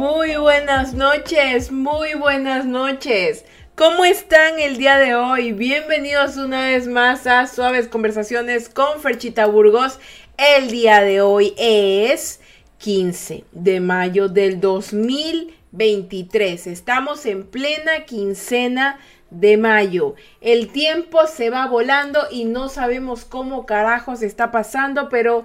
Muy buenas noches, muy buenas noches. ¿Cómo están el día de hoy? Bienvenidos una vez más a Suaves Conversaciones con Ferchita Burgos. El día de hoy es 15 de mayo del 2023. Estamos en plena quincena de mayo. El tiempo se va volando y no sabemos cómo carajos está pasando, pero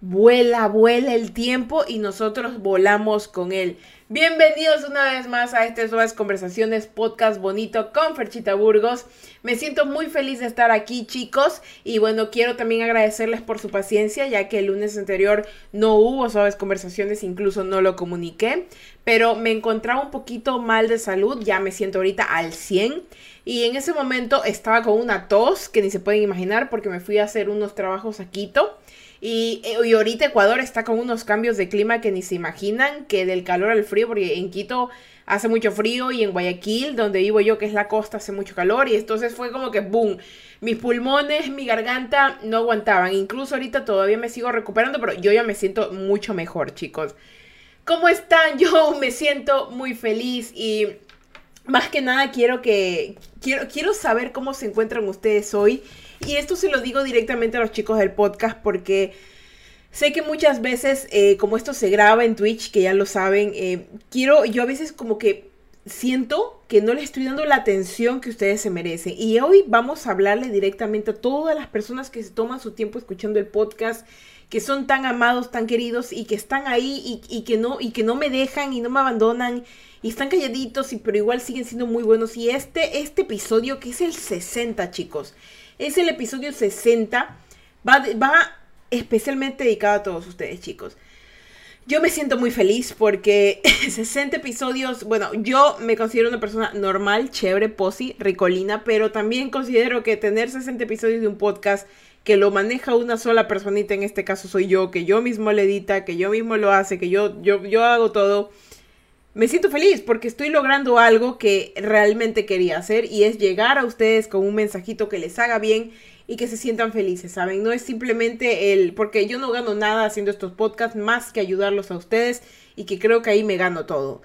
vuela, vuela el tiempo y nosotros volamos con él. Bienvenidos una vez más a estas nuevas conversaciones, podcast bonito con Ferchita Burgos. Me siento muy feliz de estar aquí, chicos. Y bueno, quiero también agradecerles por su paciencia, ya que el lunes anterior no hubo suaves conversaciones, incluso no lo comuniqué. Pero me encontraba un poquito mal de salud, ya me siento ahorita al 100. Y en ese momento estaba con una tos que ni se pueden imaginar porque me fui a hacer unos trabajos a Quito. Y, eh, y, ahorita Ecuador está con unos cambios de clima que ni se imaginan, que del calor al frío, porque en Quito hace mucho frío y en Guayaquil, donde vivo yo, que es la costa, hace mucho calor. Y entonces fue como que, boom, mis pulmones, mi garganta no aguantaban. Incluso ahorita todavía me sigo recuperando, pero yo ya me siento mucho mejor, chicos. ¿Cómo están? Yo me siento muy feliz y más que nada quiero que quiero quiero saber cómo se encuentran ustedes hoy y esto se lo digo directamente a los chicos del podcast porque sé que muchas veces, eh, como esto se graba en Twitch, que ya lo saben, eh, quiero, yo a veces como que siento que no les estoy dando la atención que ustedes se merecen. Y hoy vamos a hablarle directamente a todas las personas que se toman su tiempo escuchando el podcast que son tan amados, tan queridos y que están ahí y, que no y que no me dejan y no me abandonan y están calladitos y pero igual siguen siendo muy buenos y este este episodio que es el 60, chicos. Es el episodio 60. Va, va especialmente dedicado a todos ustedes, chicos. Yo me siento muy feliz porque 60 episodios, bueno, yo me considero una persona normal, chévere, posi, ricolina, pero también considero que tener 60 episodios de un podcast que lo maneja una sola personita, en este caso soy yo, que yo mismo le edita, que yo mismo lo hace, que yo, yo, yo hago todo, me siento feliz porque estoy logrando algo que realmente quería hacer y es llegar a ustedes con un mensajito que les haga bien y que se sientan felices, ¿saben? No es simplemente el, porque yo no gano nada haciendo estos podcasts más que ayudarlos a ustedes y que creo que ahí me gano todo.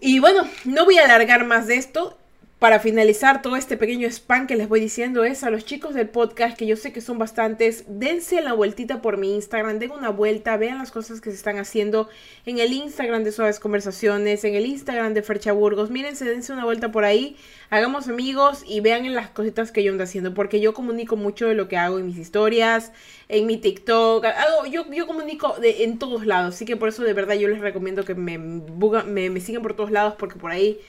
Y bueno, no voy a alargar más de esto para finalizar todo este pequeño spam que les voy diciendo es a los chicos del podcast, que yo sé que son bastantes, dense la vueltita por mi Instagram, den una vuelta, vean las cosas que se están haciendo en el Instagram de Suaves Conversaciones, en el Instagram de Fercha Burgos, mírense, dense una vuelta por ahí, hagamos amigos y vean en las cositas que yo ando haciendo, porque yo comunico mucho de lo que hago en mis historias, en mi TikTok, yo, yo comunico de, en todos lados, así que por eso de verdad yo les recomiendo que me, me, me sigan por todos lados, porque por ahí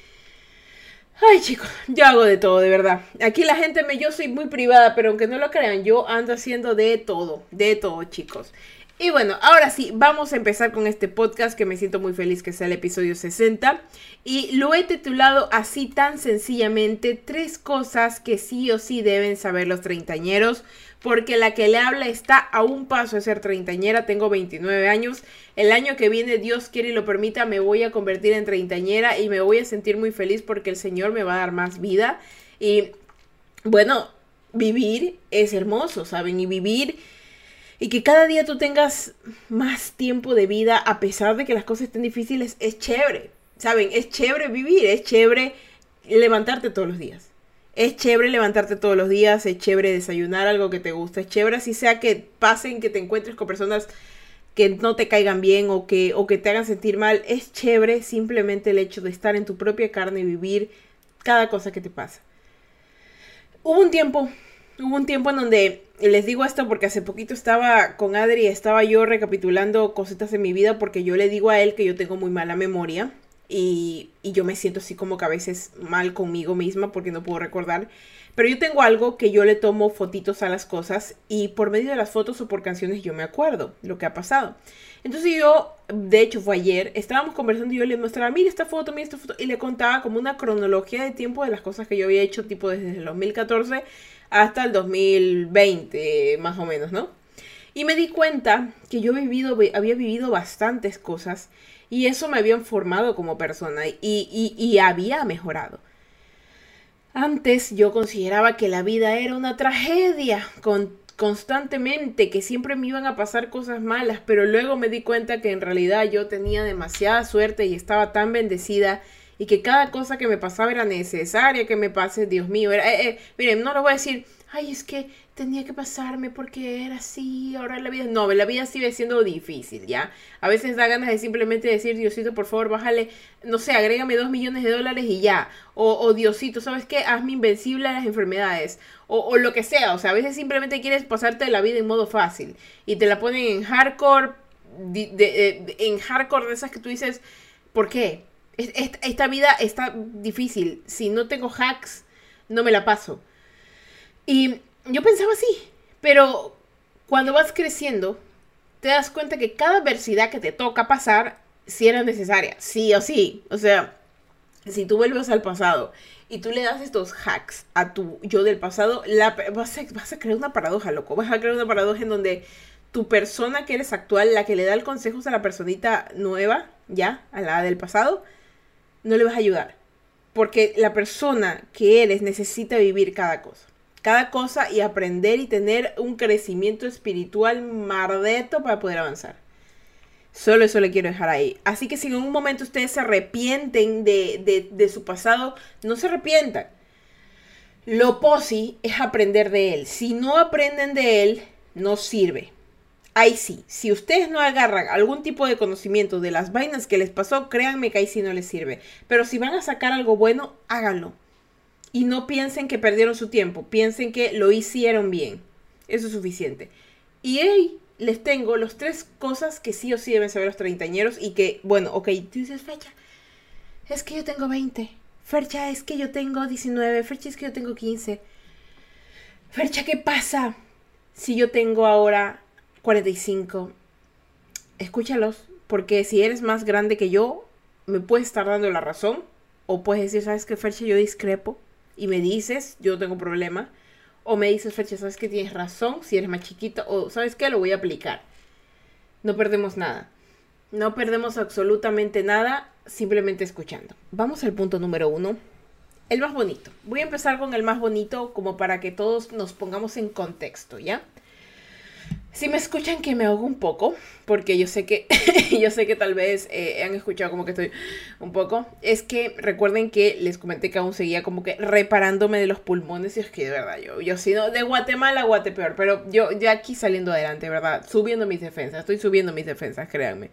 Ay, chicos, yo hago de todo, de verdad. Aquí la gente me, yo soy muy privada, pero aunque no lo crean, yo ando haciendo de todo, de todo, chicos. Y bueno, ahora sí, vamos a empezar con este podcast que me siento muy feliz que sea el episodio 60. Y lo he titulado así tan sencillamente, tres cosas que sí o sí deben saber los treintañeros porque la que le habla está a un paso de ser treintañera, tengo 29 años, el año que viene, Dios quiere y lo permita, me voy a convertir en treintañera y me voy a sentir muy feliz porque el Señor me va a dar más vida y bueno, vivir es hermoso, ¿saben? Y vivir y que cada día tú tengas más tiempo de vida a pesar de que las cosas estén difíciles, es chévere, ¿saben? Es chévere vivir, es chévere levantarte todos los días. Es chévere levantarte todos los días, es chévere desayunar algo que te gusta, es chévere así sea que pasen, que te encuentres con personas que no te caigan bien o que, o que te hagan sentir mal, es chévere simplemente el hecho de estar en tu propia carne y vivir cada cosa que te pasa. Hubo un tiempo, hubo un tiempo en donde, les digo esto porque hace poquito estaba con Adri, estaba yo recapitulando cositas en mi vida porque yo le digo a él que yo tengo muy mala memoria y, yo me siento así como que a veces mal conmigo misma porque no puedo recordar. Pero yo tengo algo que yo le tomo fotitos a las cosas y por medio de las fotos o por canciones yo me acuerdo lo que ha pasado. Entonces yo, de hecho fue ayer, estábamos conversando y yo le mostraba, mira esta foto, mira esta foto, y le contaba como una cronología de tiempo de las cosas que yo había hecho, tipo desde el 2014 hasta el 2020, más o menos, ¿no? Y me di cuenta que yo vivido, había vivido bastantes cosas y eso me había formado como persona y, y, había mejorado. Antes yo consideraba que la vida era una tragedia con constantemente que siempre me iban a pasar cosas malas, pero luego me di cuenta que en realidad yo tenía demasiada suerte y estaba tan bendecida y que cada cosa que me pasaba era necesaria que me pase, Dios mío. Eh, eh, miren, no lo voy a decir, ay, es que tenía que pasarme porque era así, ahora la vida. No, la vida sigue siendo difícil, ¿ya? A veces da ganas de simplemente decir, Diosito, por favor, bájale, no sé, agrégame dos millones de dólares y ya. O, Diosito, ¿sabes qué? Hazme invencible a las enfermedades. O, o, lo que sea, o sea, a veces simplemente quieres pasarte la vida en modo fácil. Y te la ponen en hardcore, en hardcore de esas que tú dices, ¿por qué? Esta vida está difícil. Si no tengo hacks, no me la paso. Y yo pensaba así, pero cuando vas creciendo, te das cuenta que cada adversidad que te toca pasar, sí era necesaria, sí o sí. O sea, si tú vuelves al pasado y tú le das estos hacks a tu yo del pasado, la, vas, a, vas a crear una paradoja, loco. Vas a crear una paradoja en donde tu persona que eres actual, la que le da el consejo a la personita nueva, ya, a la del pasado, no le vas a ayudar. Porque la persona que eres necesita vivir cada cosa cada cosa y aprender y tener un crecimiento espiritual mardeto para poder avanzar. Solo eso le quiero dejar ahí. Así que si en un momento ustedes se arrepienten de, su pasado, no se arrepientan. Lo posi es aprender de él. Si no aprenden de él, no sirve. Ahí sí, si ustedes no agarran algún tipo de conocimiento de las vainas que les pasó, créanme que ahí sí no les sirve. Pero si van a sacar algo bueno, háganlo y no piensen que perdieron su tiempo, piensen que lo hicieron bien. Eso es suficiente. Y ahí les tengo los tres cosas que sí o sí deben saber los treintañeros y que, bueno, ok, tú dices, fecha, es que yo tengo 20. Fercha, es que yo tengo 19. Fercha, es que yo tengo 15. Fercha, ¿qué pasa si yo tengo ahora 45? Escúchalos, porque si eres más grande que yo, me puedes estar dando la razón. O puedes decir, ¿sabes qué, Fercha? Yo discrepo y me dices, yo tengo problema, o me dices, fecha, sabes que tienes razón, si eres más chiquito, o sabes qué, lo voy a aplicar. No perdemos nada. No perdemos absolutamente nada simplemente escuchando. Vamos al punto número uno. El más bonito. Voy a empezar con el más bonito como para que todos nos pongamos en contexto, ¿ya? Si me escuchan que me ahogo un poco, porque yo sé que, yo sé que tal vez eh, han escuchado como que estoy un poco, es que recuerden que les comenté que aún seguía como que reparándome de los pulmones y es que de verdad yo, yo si no, de Guatemala a Guatepeor, pero yo ya aquí saliendo adelante, ¿verdad? Subiendo mis defensas, estoy subiendo mis defensas, créanme.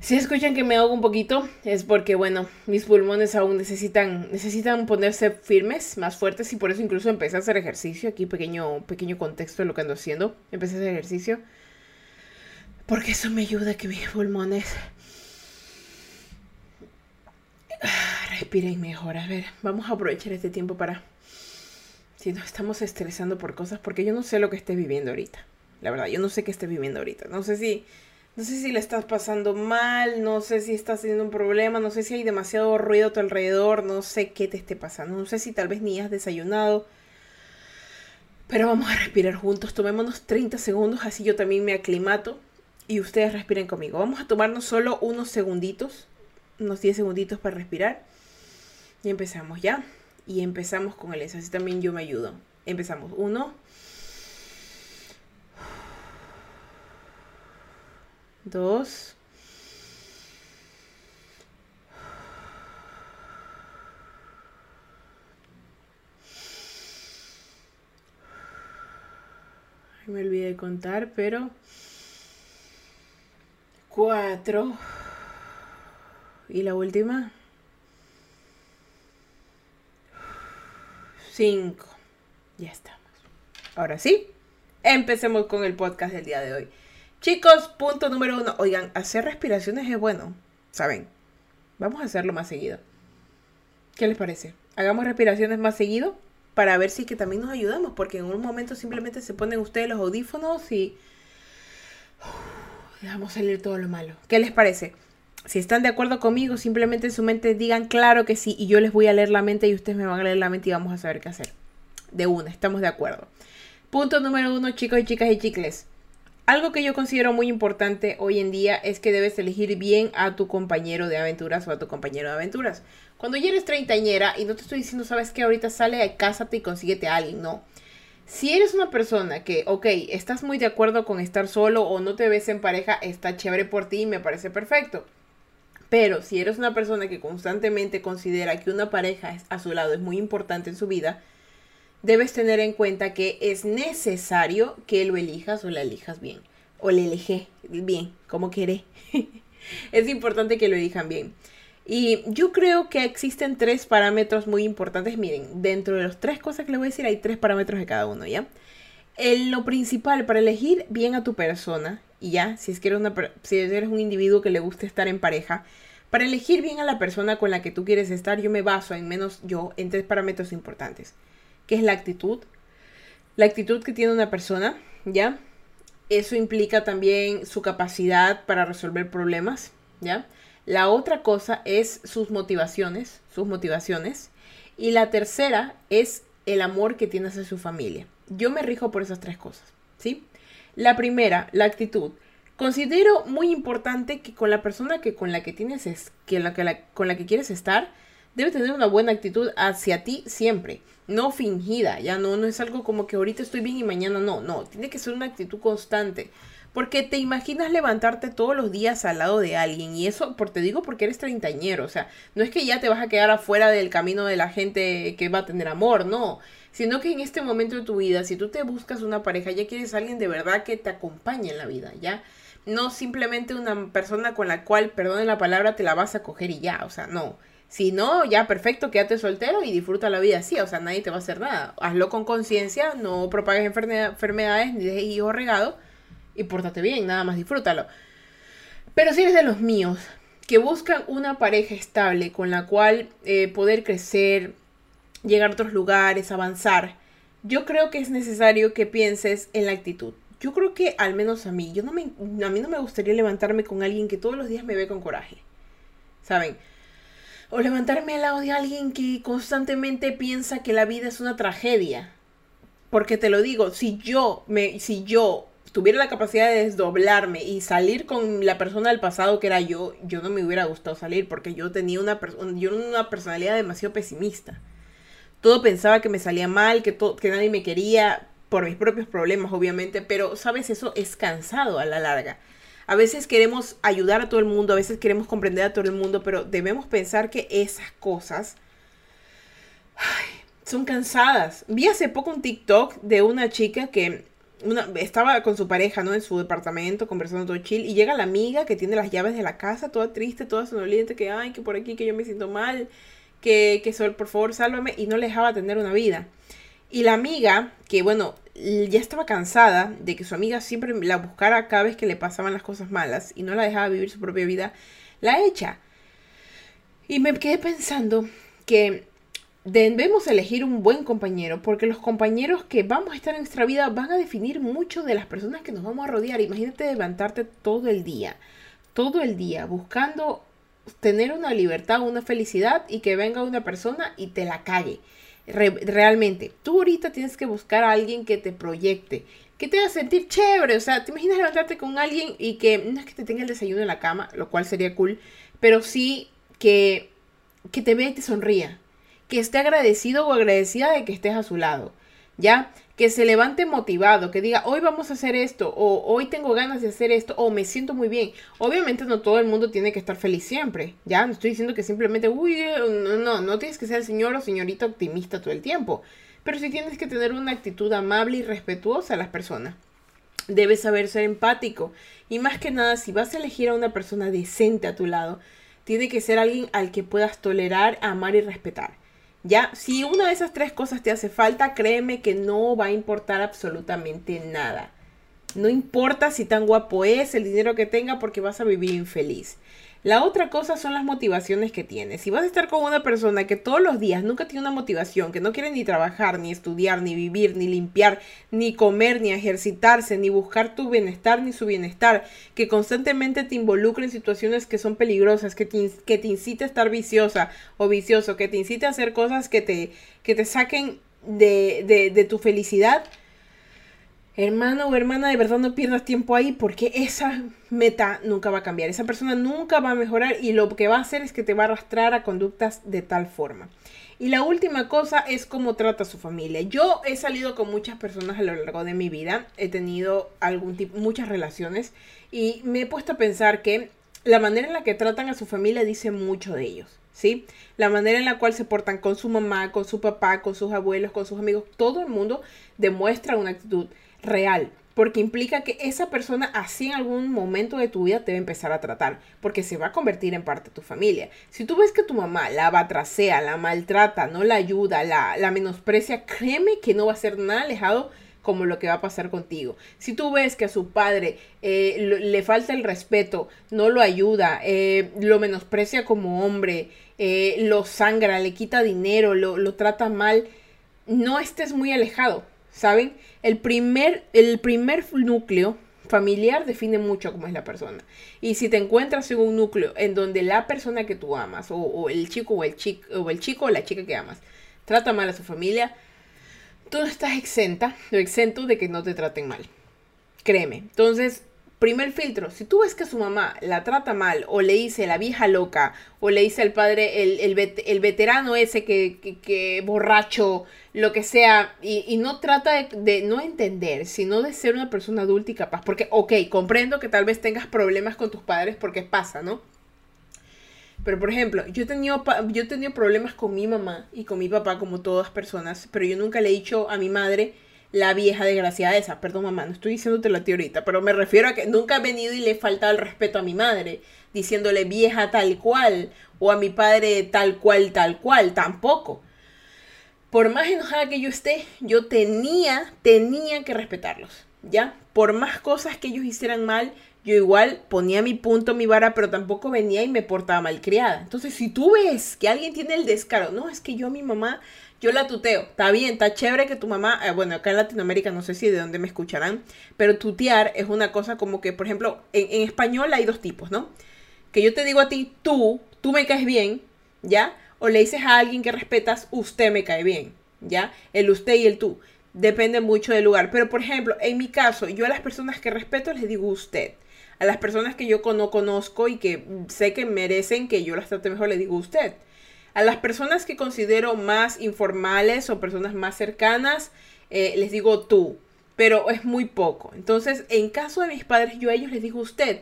Si escuchan que me ahogo un poquito, es porque, bueno, mis pulmones aún necesitan, necesitan ponerse firmes, más fuertes, y por eso incluso empecé a hacer ejercicio. Aquí, pequeño, pequeño contexto de lo que ando haciendo. Empecé a hacer ejercicio. Porque eso me ayuda a que mis pulmones ah, respiren mejor. A ver, vamos a aprovechar este tiempo para. Si nos estamos estresando por cosas, porque yo no sé lo que esté viviendo ahorita. La verdad, yo no sé qué esté viviendo ahorita. No sé si no sé si le estás pasando mal, no sé si estás teniendo un problema, no sé si hay demasiado ruido a tu alrededor, no sé qué te esté pasando, no sé si tal vez ni has desayunado. Pero vamos a respirar juntos, tomémonos 30 segundos, así yo también me aclimato y ustedes respiren conmigo. Vamos a tomarnos solo unos segunditos, unos 10 segunditos para respirar. Y empezamos ya. Y empezamos con el eso, así también yo me ayudo. Empezamos. Uno. Dos, me olvidé contar, pero cuatro y la última cinco. Ya estamos. Ahora sí, empecemos con el podcast del día de hoy. Chicos, punto número uno. Oigan, hacer respiraciones es bueno, ¿saben? Vamos a hacerlo más seguido. ¿Qué les parece? Hagamos respiraciones más seguido para ver si que también nos ayudamos, porque en un momento simplemente se ponen ustedes los audífonos y dejamos salir todo lo malo. ¿Qué les parece? Si están de acuerdo conmigo, simplemente en su mente digan claro que sí y yo les voy a leer la mente y ustedes me van a leer la mente y vamos a saber qué hacer. De una, estamos de acuerdo. Punto número uno, chicos y chicas y chicles. Algo que yo considero muy importante hoy en día es que debes elegir bien a tu compañero de aventuras o a tu compañero de aventuras. Cuando ya eres treintañera, y no te estoy diciendo, sabes que ahorita sale, cásate y consíguete a alguien, no. Si eres una persona que, ok, estás muy de acuerdo con estar solo o no te ves en pareja, está chévere por ti y me parece perfecto. Pero si eres una persona que constantemente considera que una pareja a su lado es muy importante en su vida, debes tener en cuenta que es necesario que lo elijas o la elijas bien. O le elige bien, como quiere. es importante que lo elijan bien. Y yo creo que existen tres parámetros muy importantes. Miren, dentro de las tres cosas que les voy a decir, hay tres parámetros de cada uno, ¿ya? El, lo principal para elegir bien a tu persona, y ya, si es que eres, si eres un individuo que le gusta estar en pareja, para elegir bien a la persona con la que tú quieres estar, yo me baso, en menos yo, en tres parámetros importantes, que es la actitud, la actitud que tiene una persona, ¿ya? Eso implica también su capacidad para resolver problemas, ¿ya? La otra cosa es sus motivaciones, sus motivaciones. Y la tercera es el amor que tiene hacia su familia. Yo me rijo por esas tres cosas, ¿sí? La primera, la actitud. Considero muy importante que con la persona que con la que tienes es, que la, que con la que quieres estar, debe tener una buena actitud hacia ti siempre, no fingida, ya no no es algo como que ahorita estoy bien y mañana no, no, tiene que ser una actitud constante. Porque te imaginas levantarte todos los días al lado de alguien y eso, por te digo porque eres treintañero, o sea, no es que ya te vas a quedar afuera del camino de la gente que va a tener amor, no, sino que en este momento de tu vida, si tú te buscas una pareja, ya quieres alguien de verdad que te acompañe en la vida, ya, no simplemente una persona con la cual, perdone la palabra, te la vas a coger y ya, o sea, no. Si no, ya perfecto, quédate soltero y disfruta la vida así, o sea, nadie te va a hacer nada. Hazlo con conciencia, no propagues enfermedades ni dejes hijos regados y pórtate bien, nada más disfrútalo. Pero si eres de los míos, que buscan una pareja estable con la cual eh, poder crecer, llegar a otros lugares, avanzar, yo creo que es necesario que pienses en la actitud. Yo creo que al menos a mí, yo no me, a mí no me gustaría levantarme con alguien que todos los días me ve con coraje. ¿Saben? O levantarme al lado de alguien que constantemente piensa que la vida es una tragedia. Porque te lo digo, si yo me si yo tuviera la capacidad de desdoblarme y salir con la persona del pasado que era yo, yo no me hubiera gustado salir porque yo tenía una, yo una personalidad demasiado pesimista. Todo pensaba que me salía mal, que, que nadie me quería por mis propios problemas, obviamente, pero, ¿sabes? Eso es cansado a la larga. A veces queremos ayudar a todo el mundo, a veces queremos comprender a todo el mundo, pero debemos pensar que esas cosas son cansadas. Vi hace poco un TikTok de una chica que estaba con su pareja, ¿no? En su departamento, conversando todo chill, y llega la amiga que tiene las llaves de la casa, toda triste, toda sonoliente, que, ay, que por aquí, que yo me siento mal, que, que Sol, por favor, sálvame, y no le dejaba tener una vida. Y la amiga, que bueno, ya estaba cansada de que su amiga siempre la buscara cada vez que le pasaban las cosas malas y no la dejaba vivir su propia vida, la echa. Y me quedé pensando que debemos elegir un buen compañero, porque los compañeros que vamos a estar en nuestra vida van a definir mucho de las personas que nos vamos a rodear. Imagínate levantarte todo el día, todo el día, buscando tener una libertad, una felicidad y que venga una persona y te la calle. Realmente, tú ahorita tienes que buscar a alguien que te proyecte, que te haga sentir chévere. O sea, te imaginas levantarte con alguien y que no es que te tenga el desayuno en la cama, lo cual sería cool, pero sí que, que te vea y te sonría que esté agradecido o agradecida de que estés a su lado, ¿ya? Que se levante motivado, que diga, hoy vamos a hacer esto, o hoy tengo ganas de hacer esto, o me siento muy bien. Obviamente no todo el mundo tiene que estar feliz siempre, ¿ya? No estoy diciendo que simplemente, uy, no, no, no tienes que ser el señor o señorita optimista todo el tiempo, pero sí tienes que tener una actitud amable y respetuosa a las personas. Debes saber ser empático y más que nada, si vas a elegir a una persona decente a tu lado, tiene que ser alguien al que puedas tolerar, amar y respetar. Ya, si una de esas tres cosas te hace falta, créeme que no va a importar absolutamente nada. No importa si tan guapo es, el dinero que tenga, porque vas a vivir infeliz. La otra cosa son las motivaciones que tienes. Si vas a estar con una persona que todos los días nunca tiene una motivación, que no quiere ni trabajar, ni estudiar, ni vivir, ni limpiar, ni comer, ni ejercitarse, ni buscar tu bienestar, ni su bienestar, que constantemente te involucra en situaciones que son peligrosas, que te, que te incite a estar viciosa o vicioso, que te incite a hacer cosas que te, que te saquen de, de, de tu felicidad, hermano o hermana, de verdad no pierdas tiempo ahí porque esa meta nunca va a cambiar. Esa persona nunca va a mejorar y lo que va a hacer es que te va a arrastrar a conductas de tal forma. Y la última cosa es cómo trata a su familia. Yo he salido con muchas personas a lo largo de mi vida, he tenido algún tipo, muchas relaciones y me he puesto a pensar que la manera en la que tratan a su familia dice mucho de ellos. ¿Sí? La manera en la cual se portan con su mamá, con su papá, con sus abuelos, con sus amigos, todo el mundo demuestra una actitud real porque implica que esa persona así en algún momento de tu vida te va a empezar a tratar, porque se va a convertir en parte de tu familia. Si tú ves que tu mamá la batracea, la maltrata, no la ayuda, la, la menosprecia, créeme que no va a ser nada alejado como lo que va a pasar contigo. Si tú ves que a su padre eh, le falta el respeto, no lo ayuda, eh, lo menosprecia como hombre, eh, lo sangra, le quita dinero, lo, lo trata mal, no estés muy alejado, ¿saben? El primer, el primer núcleo familiar define mucho cómo es la persona. Y si te encuentras en un núcleo en donde la persona que tú amas, o, el chico o el, chico, o el chico o la chica que amas, trata mal a su familia, tú no estás exenta o exento de que no te traten mal. Créeme. Entonces, Primer filtro, si tú ves que su mamá la trata mal o le dice la vieja loca o le dice al padre el, el, veterano ese que, que, borracho, lo que sea, y, no trata de, no entender, sino de ser una persona adulta y capaz, porque, ok, comprendo que tal vez tengas problemas con tus padres porque pasa, ¿no? Pero por ejemplo, yo he, tenido, yo he tenido problemas con mi mamá y con mi papá como todas personas, pero yo nunca le he dicho a mi madre, la vieja desgraciada esa. Perdón, mamá, no estoy diciéndote la tía pero me refiero a que nunca he venido y le he faltado el respeto a mi madre, diciéndole vieja tal cual, o a mi padre tal cual, tal cual, tampoco. Por más enojada que yo esté, yo tenía, tenía que respetarlos, ¿ya? Por más cosas que ellos hicieran mal, yo igual ponía mi punto, mi vara, pero tampoco venía y me portaba malcriada. Entonces, si tú ves que alguien tiene el descaro, no, es que yo a mi mamá yo la tuteo. Está bien, está chévere que tu mamá, eh, bueno, acá en Latinoamérica no sé si de dónde me escucharán, pero tutear es una cosa como que, por ejemplo, en, español hay dos tipos, ¿no? Que yo te digo a ti, tú, tú me caes bien, ¿ya? O le dices a alguien que respetas, usted me cae bien, ¿ya? El usted y el tú. Depende mucho del lugar. Pero, por ejemplo, en mi caso, yo a las personas que respeto les digo usted. A las personas que yo no conozco y que sé que merecen que yo las trate mejor, les digo usted. A las personas que considero más informales o personas más cercanas, eh, les digo tú, pero es muy poco. Entonces, en caso de mis padres, yo a ellos les digo usted.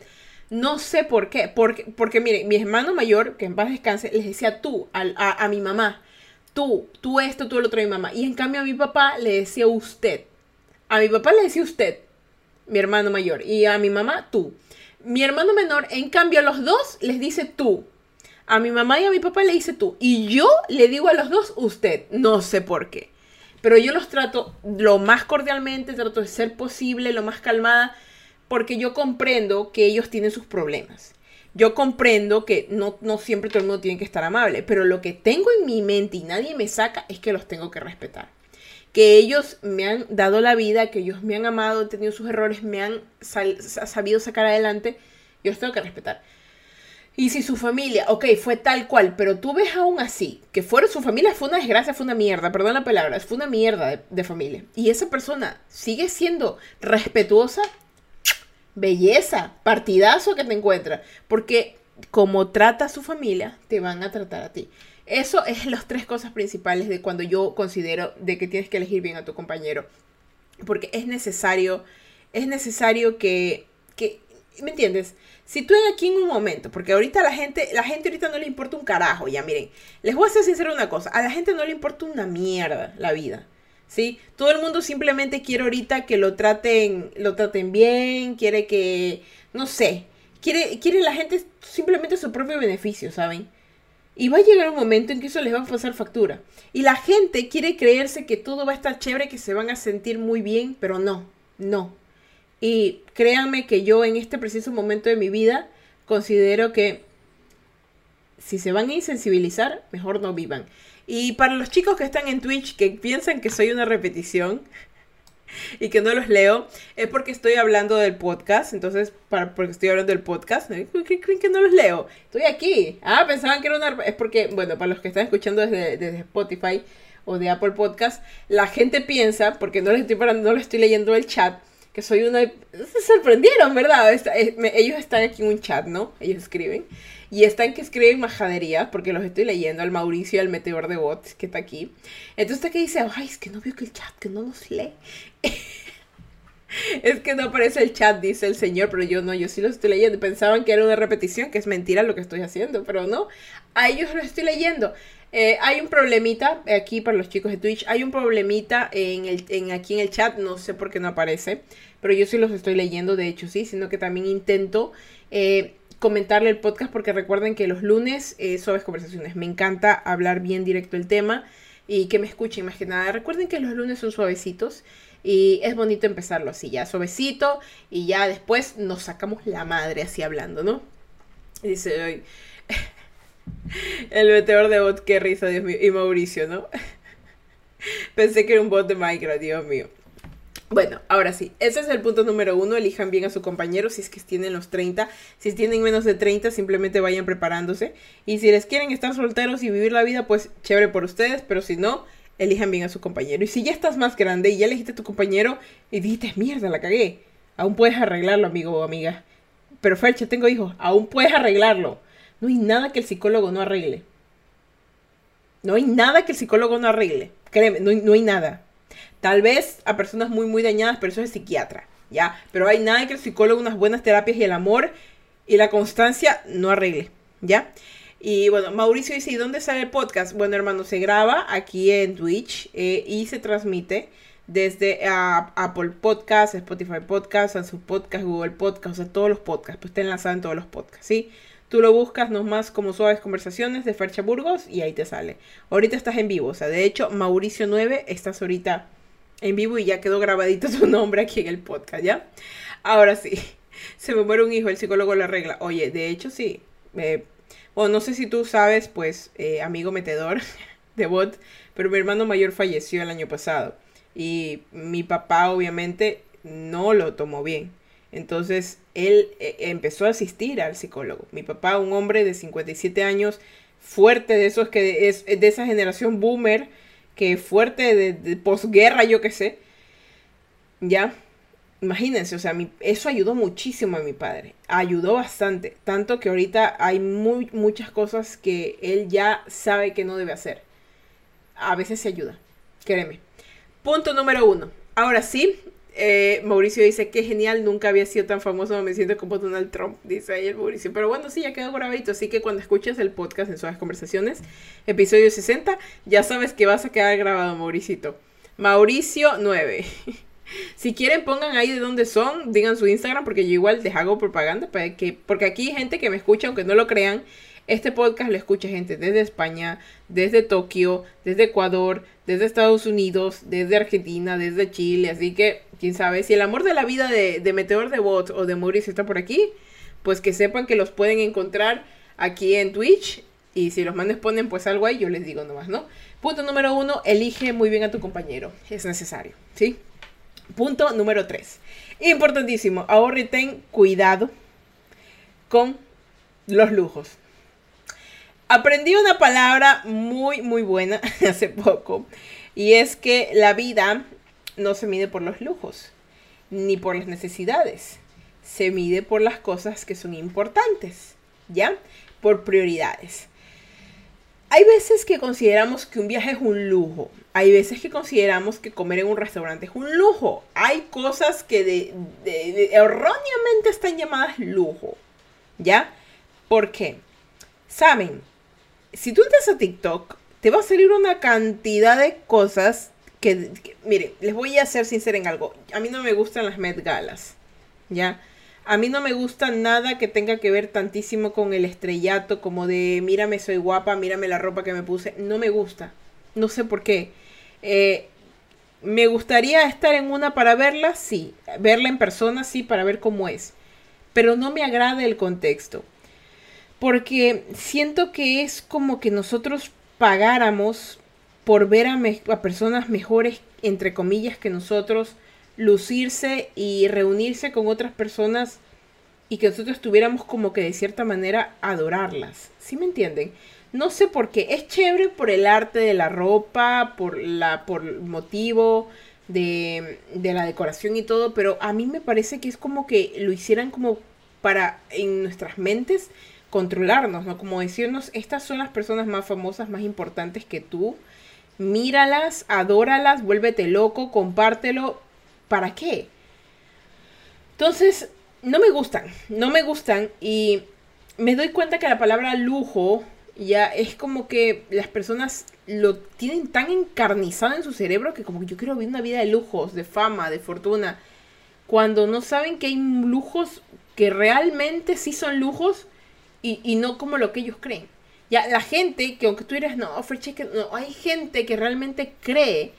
No sé por qué, porque, porque mire, mi hermano mayor, que en paz descanse, les decía tú a, mi mamá, tú, tú esto, tú el otro mi mamá. Y en cambio a mi papá le decía usted. A mi papá le decía usted, mi hermano mayor, y a mi mamá tú. Mi hermano menor, en cambio, a los dos les dice tú. A mi mamá y a mi papá le dice tú. Y yo le digo a los dos usted. No sé por qué. Pero yo los trato lo más cordialmente, trato de ser posible, lo más calmada, porque yo comprendo que ellos tienen sus problemas. Yo comprendo que no, no siempre todo el mundo tiene que estar amable, pero lo que tengo en mi mente y nadie me saca es que los tengo que respetar. Que ellos me han dado la vida, que ellos me han amado, han tenido sus errores, me han sabido sacar adelante, yo los tengo que respetar. Y si su familia, ok, fue tal cual, pero tú ves aún así, que fuera su familia fue una desgracia, fue una mierda, perdón la palabra, fue una mierda de, familia. Y esa persona sigue siendo respetuosa, belleza, partidazo que te encuentra. Porque como trata a su familia, te van a tratar a ti. Eso es las tres cosas principales de cuando yo considero de que tienes que elegir bien a tu compañero. Porque es necesario, es necesario que, que ¿me entiendes? Si tú aquí en un momento, porque ahorita la gente, la gente ahorita no le importa un carajo, ya miren, les voy a ser sincero una cosa, a la gente no le importa una mierda la vida. ¿Sí? Todo el mundo simplemente quiere ahorita que lo traten, lo traten bien, quiere que, no sé, quiere, quiere la gente simplemente su propio beneficio, ¿saben? Y va a llegar un momento en que eso les va a pasar factura. Y la gente quiere creerse que todo va a estar chévere, que se van a sentir muy bien, pero no, no. Y créanme que yo en este preciso momento de mi vida considero que si se van a insensibilizar, mejor no vivan. Y para los chicos que están en Twitch que piensan que soy una repetición y que no los leo, es porque estoy hablando del podcast. Entonces, para, porque estoy hablando del podcast, ¿qué creen que no los leo? Estoy aquí. Ah, pensaban que era una... Es porque, bueno, para los que están escuchando desde, Spotify o de Apple Podcast, la gente piensa, porque no les estoy, parando, no les estoy leyendo el chat, que soy una... Se sorprendieron, ¿verdad? ellos están aquí en un chat, ¿no? Ellos escriben. Y están que escriben majaderías, porque los estoy leyendo, al Mauricio, al meteor de bots, que está aquí. Entonces está que dice, ay, es que no veo que el chat, que no nos lee. es que no aparece el chat, dice el señor, pero yo no, yo sí lo estoy leyendo. Pensaban que era una repetición, que es mentira lo que estoy haciendo, pero no. A ellos lo estoy leyendo. Eh, hay un problemita aquí para los chicos de Twitch. Hay un problemita en el, en, aquí en el chat. No sé por qué no aparece. Pero yo sí los estoy leyendo, de hecho sí. Sino que también intento eh, comentarle el podcast. Porque recuerden que los lunes eh, suaves conversaciones. Me encanta hablar bien directo el tema. Y que me escuchen más que nada. Recuerden que los lunes son suavecitos. Y es bonito empezarlo así, ya suavecito. Y ya después nos sacamos la madre así hablando, ¿no? Dice hoy. El meteor de bot, qué risa, Dios mío. Y Mauricio, ¿no? Pensé que era un bot de Minecraft, Dios mío. Bueno, ahora sí, ese es el punto número uno. Elijan bien a su compañero si es que tienen los 30. Si tienen menos de 30, simplemente vayan preparándose. Y si les quieren estar solteros y vivir la vida, pues chévere por ustedes. Pero si no, elijan bien a su compañero. Y si ya estás más grande y ya elegiste a tu compañero y dijiste, mierda, la cagué. Aún puedes arreglarlo, amigo o amiga. Pero Ferche, tengo hijos. Aún puedes arreglarlo. No hay nada que el psicólogo no arregle. No hay nada que el psicólogo no arregle. Créeme, no, hay nada. Tal vez a personas muy, muy dañadas, pero eso es psiquiatra, ¿ya? Pero hay nada que el psicólogo, unas buenas terapias y el amor y la constancia no arregle, ¿ya? Y bueno, Mauricio dice, ¿y dónde sale el podcast? Bueno, hermano, se graba aquí en Twitch eh, y se transmite desde Apple Podcasts, Spotify Podcasts, Samsung Podcast, Google Podcasts, o sea, todos los podcasts, pues está enlazado en todos los podcasts, ¿sí? Tú lo buscas nomás como Suaves Conversaciones de Fercha Burgos y ahí te sale. Ahorita estás en vivo, o sea, de hecho, Mauricio 9, estás ahorita en vivo y ya quedó grabadito tu nombre aquí en el podcast, ¿ya? Ahora sí, se me muere un hijo, el psicólogo lo arregla. Oye, de hecho sí, eh, bueno, no sé si tú sabes, pues, eh, amigo metedor de bot, pero mi hermano mayor falleció el año pasado y mi papá obviamente no lo tomó bien. Entonces él eh, empezó a asistir al psicólogo. Mi papá, un hombre de 57 años, fuerte de esos que es de esa generación boomer, que fuerte de, posguerra, yo qué sé. Ya, imagínense, o sea, eso ayudó muchísimo a mi padre. Ayudó bastante. Tanto que ahorita hay muy, muchas cosas que él ya sabe que no debe hacer. A veces se ayuda, créeme. Punto número uno. Ahora sí, eh, Mauricio dice que genial, nunca había sido tan famoso, me siento como Donald Trump, dice ahí el Mauricio. Pero bueno, sí, ya quedó grabadito, así que cuando escuches el podcast en sus conversaciones, episodio 60, ya sabes que vas a quedar grabado, Mauricito. Mauricio 9. si quieren, pongan ahí de dónde son, digan su Instagram, porque yo igual les hago propaganda, para que, porque aquí hay gente que me escucha, aunque no lo crean, este podcast lo escucha gente desde España, desde Tokio, desde Ecuador, desde Estados Unidos, desde Argentina, desde Chile. Así que, quién sabe, si el amor de la vida de, Meteor de Bot o de Mauricio está por aquí, pues que sepan que los pueden encontrar aquí en Twitch. Y si los manes ponen pues algo ahí, yo les digo nomás, ¿no? Punto número uno, elige muy bien a tu compañero. Es necesario, ¿sí? Punto número tres. Importantísimo, ahorre ten cuidado con los lujos. Aprendí una palabra muy, muy buena hace poco. Y es que la vida no se mide por los lujos, ni por las necesidades. Se mide por las cosas que son importantes, ¿ya? Por prioridades. Hay veces que consideramos que un viaje es un lujo. Hay veces que consideramos que comer en un restaurante es un lujo. Hay cosas que erróneamente están llamadas lujo. ¿Ya? ¿Por qué? Saben, si tú entras a TikTok, te va a salir una cantidad de cosas que, mire, les voy a ser sincera en algo. A mí no me gustan las Met Galas, ¿ya? A mí no me gusta nada que tenga que ver tantísimo con el estrellato, como de mírame, soy guapa, mírame la ropa que me puse. No me gusta. No sé por qué. Eh, me gustaría estar en una para verla, sí. Verla en persona, sí, para ver cómo es. Pero no me agrada el contexto porque siento que es como que nosotros pagáramos por ver a, personas mejores, entre comillas, que nosotros, lucirse y reunirse con otras personas y que nosotros tuviéramos como que de cierta manera adorarlas. ¿Sí me entienden? No sé por qué. Es chévere por el arte de la ropa, por la por motivo, de, de la decoración y todo, pero a mí me parece que es como que lo hicieran como para en nuestras mentes controlarnos, ¿no? Como decirnos, estas son las personas más famosas, más importantes que tú. Míralas, adóralas, vuélvete loco, compártelo. ¿Para qué? Entonces, no me gustan, no me gustan y me doy cuenta que la palabra lujo ya es como que las personas lo tienen tan encarnizado en su cerebro que como yo quiero vivir una vida de lujos, de fama, de fortuna, cuando no saben que hay lujos que realmente sí son lujos y, no como lo que ellos creen. Ya, la gente, que aunque tú dirás, no, que no, hay gente que realmente cree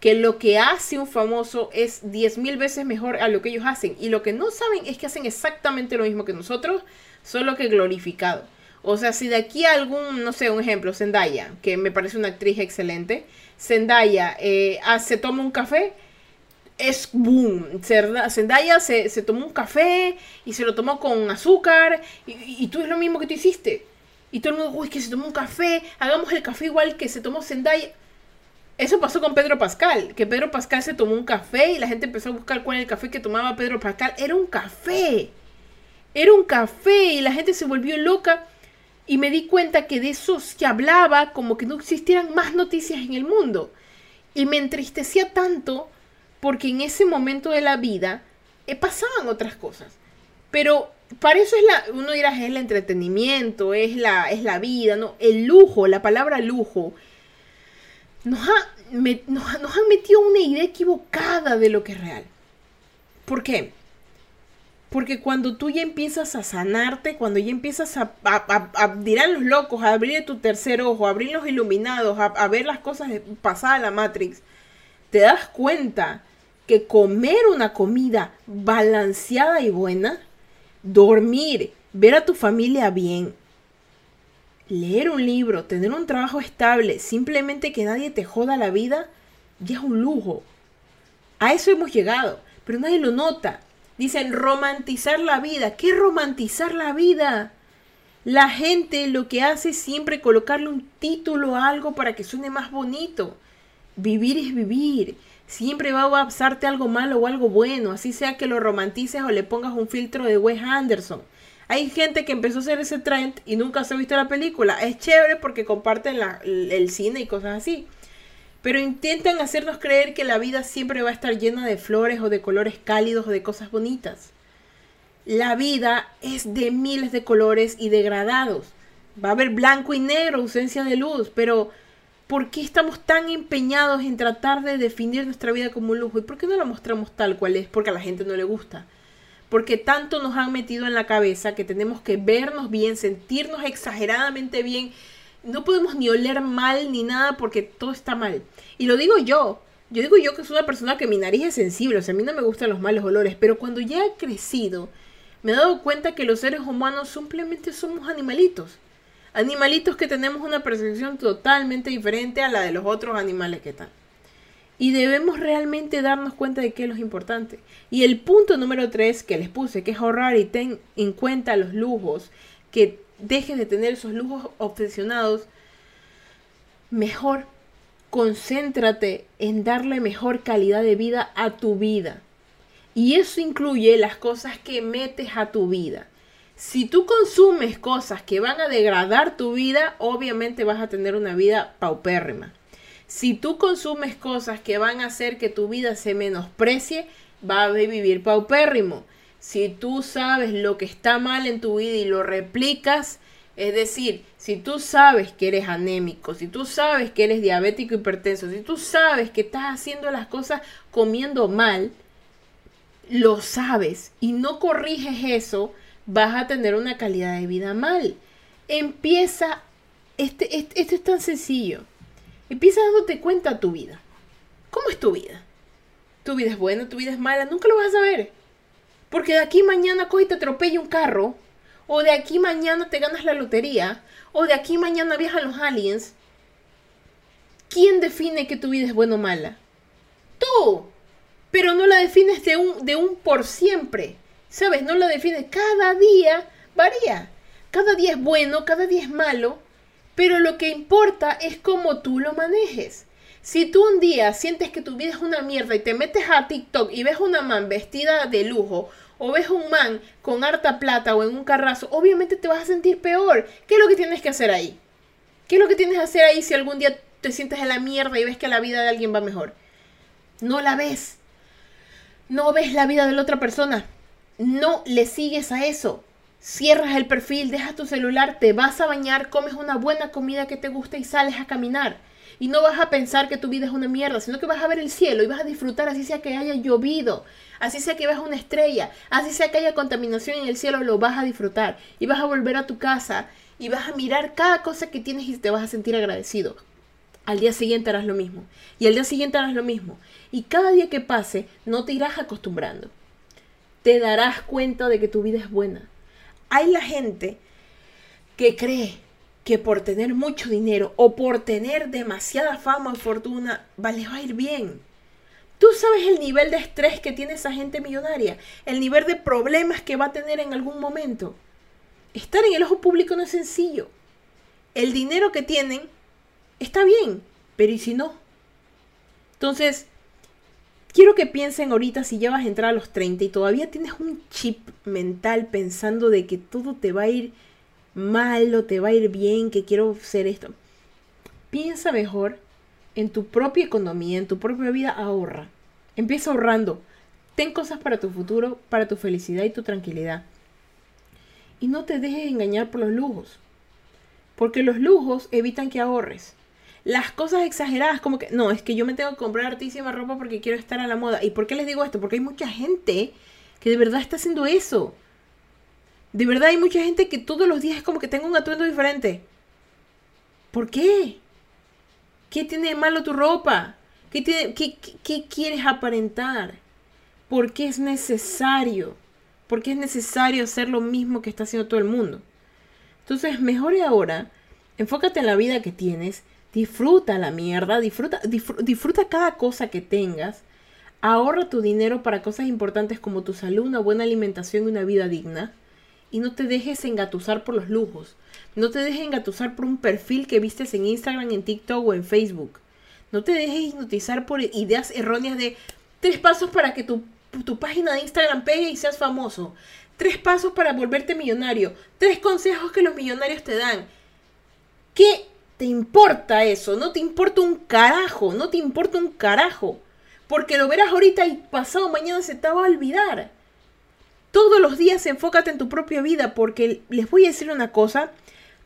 que lo que hace un famoso es diez mil veces mejor a lo que ellos hacen. Y lo que no saben es que hacen exactamente lo mismo que nosotros, solo que glorificado. O sea, si de aquí algún, no sé, un ejemplo, Zendaya, que me parece una actriz excelente, Zendaya eh, se toma un café, es boom. Zendaya se, se, tomó un café y se lo tomó con azúcar y, tú es lo mismo que tú hiciste. Y todo el mundo, uy, que se tomó un café, hagamos el café igual que se tomó Zendaya. Eso pasó con Pedro Pascal, que Pedro Pascal se tomó un café y la gente empezó a buscar cuál era el café que tomaba Pedro Pascal. Era un café. Era un café y la gente se volvió loca y me di cuenta que de eso se hablaba como que no existieran más noticias en el mundo. Y me entristecía tanto porque en ese momento de la vida eh, pasaban otras cosas. Pero para eso es la, uno dirá, es el entretenimiento, es la, es la vida, ¿no? El lujo, la palabra lujo, nos, ha, nos, han metido una idea equivocada de lo que es real. ¿Por qué? Porque cuando tú ya empiezas a sanarte, cuando ya empiezas a, a, dirán los locos, a abrir tu tercer ojo, a abrir los iluminados, a, ver las cosas pasadas la Matrix, te das cuenta que comer una comida balanceada y buena, dormir, ver a tu familia bien, leer un libro, tener un trabajo estable, simplemente que nadie te joda la vida, ya es un lujo. A eso hemos llegado, pero nadie lo nota. Dicen romantizar la vida. ¿Qué romantizar la vida? La gente lo que hace es siempre colocarle un título a algo para que suene más bonito. Vivir es vivir siempre va a pasarte algo malo o algo bueno, así sea que lo romantices o le pongas un filtro de Wes Anderson. Hay gente que empezó a hacer ese trend y nunca se ha visto la película. Es chévere porque comparten el cine y cosas así. Pero intentan hacernos creer que la vida siempre va a estar llena de flores o de colores cálidos o de cosas bonitas. La vida es de miles de colores y degradados. Va a haber blanco y negro, ausencia de luz, pero ¿Por qué estamos tan empeñados en tratar de definir nuestra vida como un lujo? ¿Y por qué no la mostramos tal cual es? Porque a la gente no le gusta. Porque tanto nos han metido en la cabeza que tenemos que vernos bien, sentirnos exageradamente bien. No podemos ni oler mal ni nada porque todo está mal. Y lo digo yo. Yo digo yo que soy una persona que mi nariz es sensible. O sea, a mí no me gustan los malos olores. Pero cuando ya he crecido, me he dado cuenta que los seres humanos simplemente somos animalitos Animalitos que tenemos una percepción totalmente diferente a la de los otros animales que están. Y debemos realmente darnos cuenta de qué es lo importante. Y el punto número tres que les puse, que es ahorrar y ten en cuenta los lujos, que dejes de tener esos lujos obsesionados, mejor concéntrate en darle mejor calidad de vida a tu vida. Y eso incluye las cosas que metes a tu vida. Si tú consumes cosas que van a degradar tu vida, obviamente vas a tener una vida paupérrima. Si tú consumes cosas que van a hacer que tu vida se menosprecie, vas a vivir paupérrimo. Si tú sabes lo que está mal en tu vida y lo replicas, es decir, si tú sabes que eres anémico, si tú sabes que eres diabético hipertenso, si tú sabes que estás haciendo las cosas comiendo mal, lo sabes y no corriges eso, vas a tener una calidad de vida mal. Empieza, este, este, esto es tan sencillo. Empieza dándote cuenta tu vida. ¿Cómo es tu vida? ¿Tu vida es buena? ¿Tu vida es mala? Nunca lo vas a saber. Porque de aquí mañana coge y te atropella un carro. O de aquí mañana te ganas la lotería. O de aquí mañana viajan los aliens. ¿Quién define que tu vida es buena o mala? Tú. Pero no la defines de un, de un por siempre. ¿Sabes? No lo define. Cada día varía. Cada día es bueno, cada día es malo. Pero lo que importa es cómo tú lo manejes. Si tú un día sientes que tu vida es una mierda y te metes a TikTok y ves una man vestida de lujo o ves un man con harta plata o en un carrazo, obviamente te vas a sentir peor. ¿Qué es lo que tienes que hacer ahí? ¿Qué es lo que tienes que hacer ahí si algún día te sientes en la mierda y ves que la vida de alguien va mejor? No la ves. No ves la vida de la otra persona. No le sigues a eso. Cierras el perfil, dejas tu celular, te vas a bañar, comes una buena comida que te gusta y sales a caminar. Y no vas a pensar que tu vida es una mierda, sino que vas a ver el cielo y vas a disfrutar, así sea que haya llovido, así sea que veas una estrella, así sea que haya contaminación en el cielo, lo vas a disfrutar. Y vas a volver a tu casa y vas a mirar cada cosa que tienes y te vas a sentir agradecido. Al día siguiente harás lo mismo. Y al día siguiente harás lo mismo. Y cada día que pase, no te irás acostumbrando. Te darás cuenta de que tu vida es buena. Hay la gente que cree que por tener mucho dinero o por tener demasiada fama o fortuna, vale, va a ir bien. Tú sabes el nivel de estrés que tiene esa gente millonaria, el nivel de problemas que va a tener en algún momento. Estar en el ojo público no es sencillo. El dinero que tienen está bien, pero ¿y si no? Entonces, quiero que piensen ahorita si ya vas a entrar a los 30 y todavía tienes un chip mental pensando de que todo te va a ir mal o te va a ir bien, que quiero ser esto. Piensa mejor en tu propia economía, en tu propia vida, ahorra. Empieza ahorrando. Ten cosas para tu futuro, para tu felicidad y tu tranquilidad. Y no te dejes engañar por los lujos. Porque los lujos evitan que ahorres. Las cosas exageradas, como que, no, es que yo me tengo que comprar artísima ropa porque quiero estar a la moda. ¿Y por qué les digo esto? Porque hay mucha gente que de verdad está haciendo eso. De verdad hay mucha gente que todos los días es como que tengo un atuendo diferente. ¿Por qué? ¿Qué tiene malo tu ropa? ¿Qué, tiene, qué, quieres aparentar? ¿Por qué es necesario? ¿Por qué es necesario hacer lo mismo que está haciendo todo el mundo? Entonces, mejor ahora, enfócate en la vida que tienes, disfruta la mierda, disfruta, disfruta cada cosa que tengas, ahorra tu dinero para cosas importantes como tu salud, una buena alimentación y una vida digna y no te dejes engatusar por los lujos. No te dejes engatusar por un perfil que vistes en Instagram, en TikTok o en Facebook. No te dejes hipnotizar por ideas erróneas de tres pasos para que tu, tu página de Instagram pegue y seas famoso. Tres pasos para volverte millonario. Tres consejos que los millonarios te dan. ¿Qué te importa eso? No te importa un carajo. No te importa un carajo. Porque lo verás ahorita y pasado mañana se te va a olvidar. Todos los días enfócate en tu propia vida porque les voy a decir una cosa.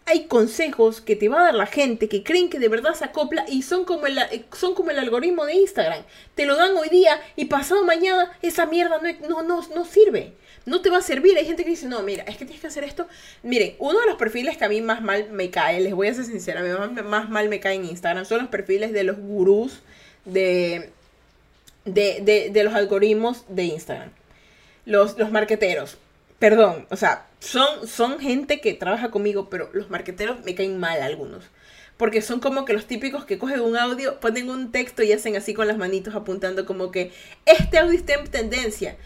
Hay consejos que te va a dar la gente que creen que de verdad se acopla y son como, el, son como el algoritmo de Instagram. Te lo dan hoy día y pasado mañana esa mierda no, no, no, sirve no te va a servir. Hay gente que dice, no, mira, es que tienes que hacer esto. Miren, uno de los perfiles que a mí más mal me cae, les voy a ser sincera, a mí más, mal me cae en Instagram, son los perfiles de los gurús de, de, de los algoritmos de Instagram los, los marqueteros. Perdón, o sea, son, son gente que trabaja conmigo, pero los marqueteros me caen mal algunos. Porque son como que los típicos que cogen un audio, ponen un texto y hacen así con las manitos apuntando como que este audio está en tendencia.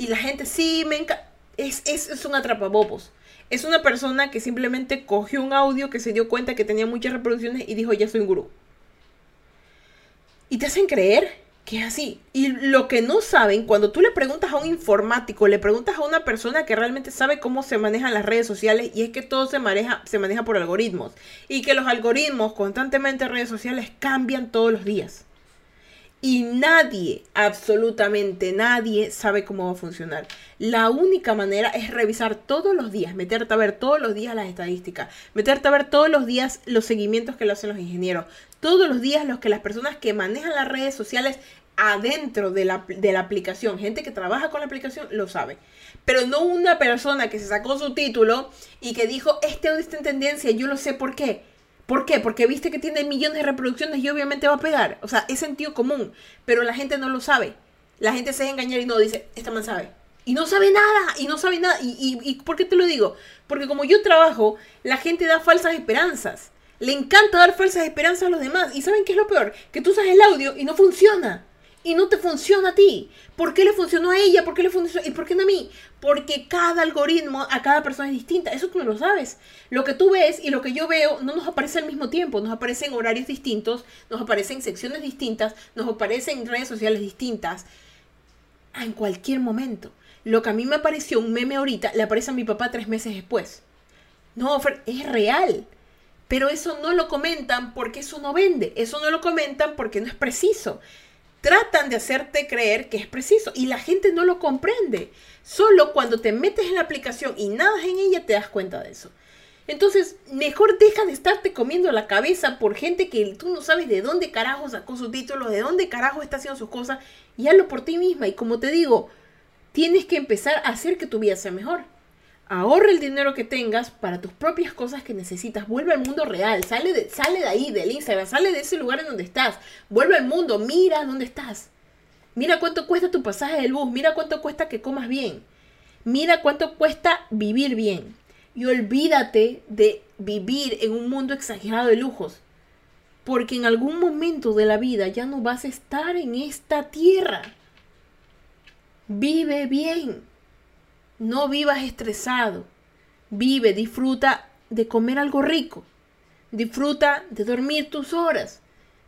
Y la gente, sí, me encanta. Es, es, es un atrapabobos. Es una persona que simplemente cogió un audio que se dio cuenta que tenía muchas reproducciones y dijo, ya soy un gurú. Y te hacen creer que es así. Y lo que no saben, cuando tú le preguntas a un informático, le preguntas a una persona que realmente sabe cómo se manejan las redes sociales, y es que todo se maneja, se maneja por algoritmos. Y que los algoritmos constantemente en redes sociales cambian todos los días. Y nadie, absolutamente nadie, sabe cómo va a funcionar. La única manera es revisar todos los días, meterte a ver todos los días las estadísticas, meterte a ver todos los días los seguimientos que lo hacen los ingenieros, todos los días los que las personas que manejan las redes sociales adentro de la, de la aplicación, gente que trabaja con la aplicación, lo sabe. Pero no una persona que se sacó su título y que dijo, este audio está en tendencia, yo lo sé por qué. ¿Por qué? Porque viste que tiene millones de reproducciones y obviamente va a pegar. O sea, es sentido común, pero la gente no lo sabe. La gente se deja engañar y no dice, esta man sabe. Y no sabe nada, y no sabe nada. Y, y, ¿por qué te lo digo? Porque como yo trabajo, la gente da falsas esperanzas. Le encanta dar falsas esperanzas a los demás. ¿Y saben qué es lo peor? Que tú usas el audio y no funciona. Y no te funciona a ti. ¿Por qué le funcionó a ella? ¿Por qué le funcionó? ¿Y por qué no a mí? Porque cada algoritmo a cada persona es distinta. Eso tú no lo sabes. Lo que tú ves y lo que yo veo no nos aparece al mismo tiempo. Nos aparecen horarios distintos, nos aparecen secciones distintas, nos aparecen redes sociales distintas. En cualquier momento. Lo que a mí me apareció un meme ahorita, le aparece a mi papá tres meses después. No, es real. Pero eso no lo comentan porque eso no vende. Eso no lo comentan porque no es preciso tratan de hacerte creer que es preciso y la gente no lo comprende. Solo cuando te metes en la aplicación y nadas en ella te das cuenta de eso. Entonces, mejor deja de estarte comiendo la cabeza por gente que tú no sabes de dónde carajo sacó su título, de dónde carajo está haciendo sus cosas, y hazlo por ti misma. Y como te digo, tienes que empezar a hacer que tu vida sea mejor. Ahorra el dinero que tengas para tus propias cosas que necesitas. Vuelve al mundo real. Sale de, sale de ahí, del Instagram. Sale de ese lugar en donde estás. Vuelve al mundo. Mira dónde estás. Mira cuánto cuesta tu pasaje del bus. Mira cuánto cuesta que comas bien. Mira cuánto cuesta vivir bien. Y olvídate de vivir en un mundo exagerado de lujos. Porque en algún momento de la vida ya no vas a estar en esta tierra. Vive bien. No vivas estresado. Vive, disfruta de comer algo rico. Disfruta de dormir tus horas.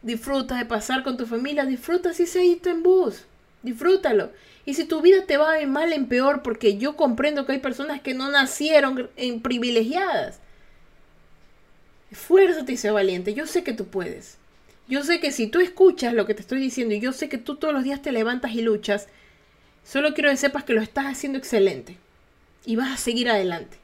Disfruta de pasar con tu familia. Disfruta si se ido en bus. Disfrútalo. Y si tu vida te va de mal en peor, porque yo comprendo que hay personas que no nacieron en privilegiadas. Esfuérzate y sé valiente. Yo sé que tú puedes. Yo sé que si tú escuchas lo que te estoy diciendo y yo sé que tú todos los días te levantas y luchas, Solo quiero que sepas que lo estás haciendo excelente y vas a seguir adelante.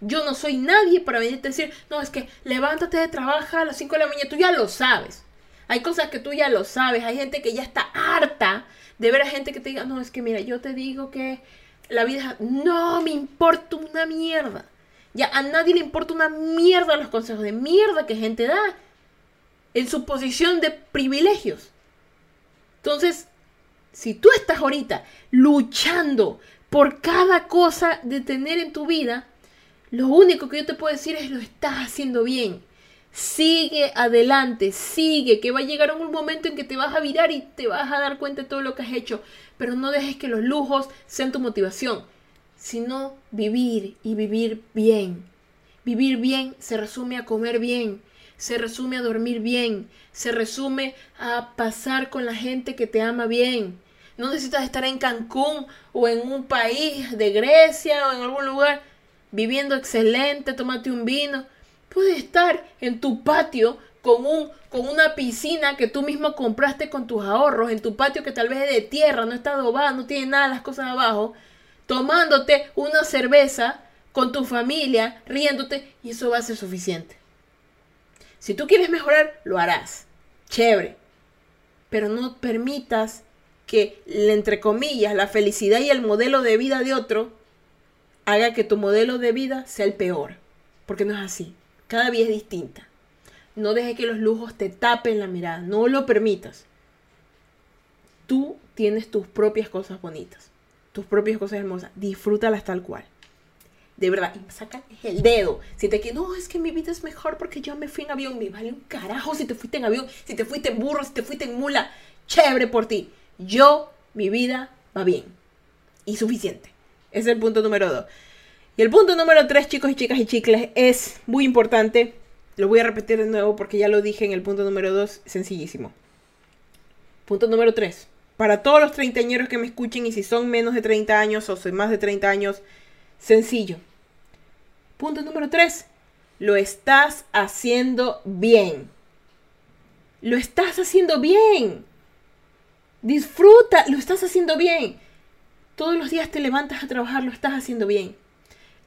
Yo no soy nadie para venirte a decir, no, es que levántate de trabajo a las 5 de la mañana, tú ya lo sabes. Hay cosas que tú ya lo sabes, hay gente que ya está harta de ver a gente que te diga, no, es que mira, yo te digo que la vida no me importa una mierda. Ya a nadie le importa una mierda los consejos de mierda que gente da en su posición de privilegios. Entonces, si tú estás ahorita luchando por cada cosa de tener en tu vida, lo único que yo te puedo decir es lo estás haciendo bien. Sigue adelante, sigue, que va a llegar un momento en que te vas a virar y te vas a dar cuenta de todo lo que has hecho, pero no dejes que los lujos sean tu motivación, sino vivir y vivir bien. Vivir bien se resume a comer bien, se resume a dormir bien, se resume a pasar con la gente que te ama bien. No necesitas estar en Cancún o en un país de Grecia o en algún lugar viviendo excelente, tomate un vino. Puedes estar en tu patio con, un, con una piscina que tú mismo compraste con tus ahorros, en tu patio que tal vez es de tierra, no está adobado, no tiene nada las cosas abajo, tomándote una cerveza con tu familia, riéndote, y eso va a ser suficiente. Si tú quieres mejorar, lo harás. Chévere. Pero no permitas que, entre comillas, la felicidad y el modelo de vida de otro haga que tu modelo de vida sea el peor. Porque no es así. Cada día es distinta. No dejes que los lujos te tapen la mirada. No lo permitas. Tú tienes tus propias cosas bonitas. Tus propias cosas hermosas. Disfrútalas tal cual de verdad, y saca el dedo. Si te quedas, no, es que mi vida es mejor porque yo me fui en avión, me vale un carajo si te fuiste en avión, si te fuiste en burro, si te fuiste en mula, chévere por ti. Yo, mi vida va bien. Y suficiente. Ese es el punto número dos. Y el punto número tres, chicos y chicas y chicles, es muy importante. Lo voy a repetir de nuevo porque ya lo dije en el punto número dos, sencillísimo. Punto número tres. Para todos los treintañeros que me escuchen y si son menos de 30 años o son más de 30 años, Sencillo. Punto número 3. Lo estás haciendo bien. Lo estás haciendo bien. Disfruta, lo estás haciendo bien. Todos los días te levantas a trabajar, lo estás haciendo bien.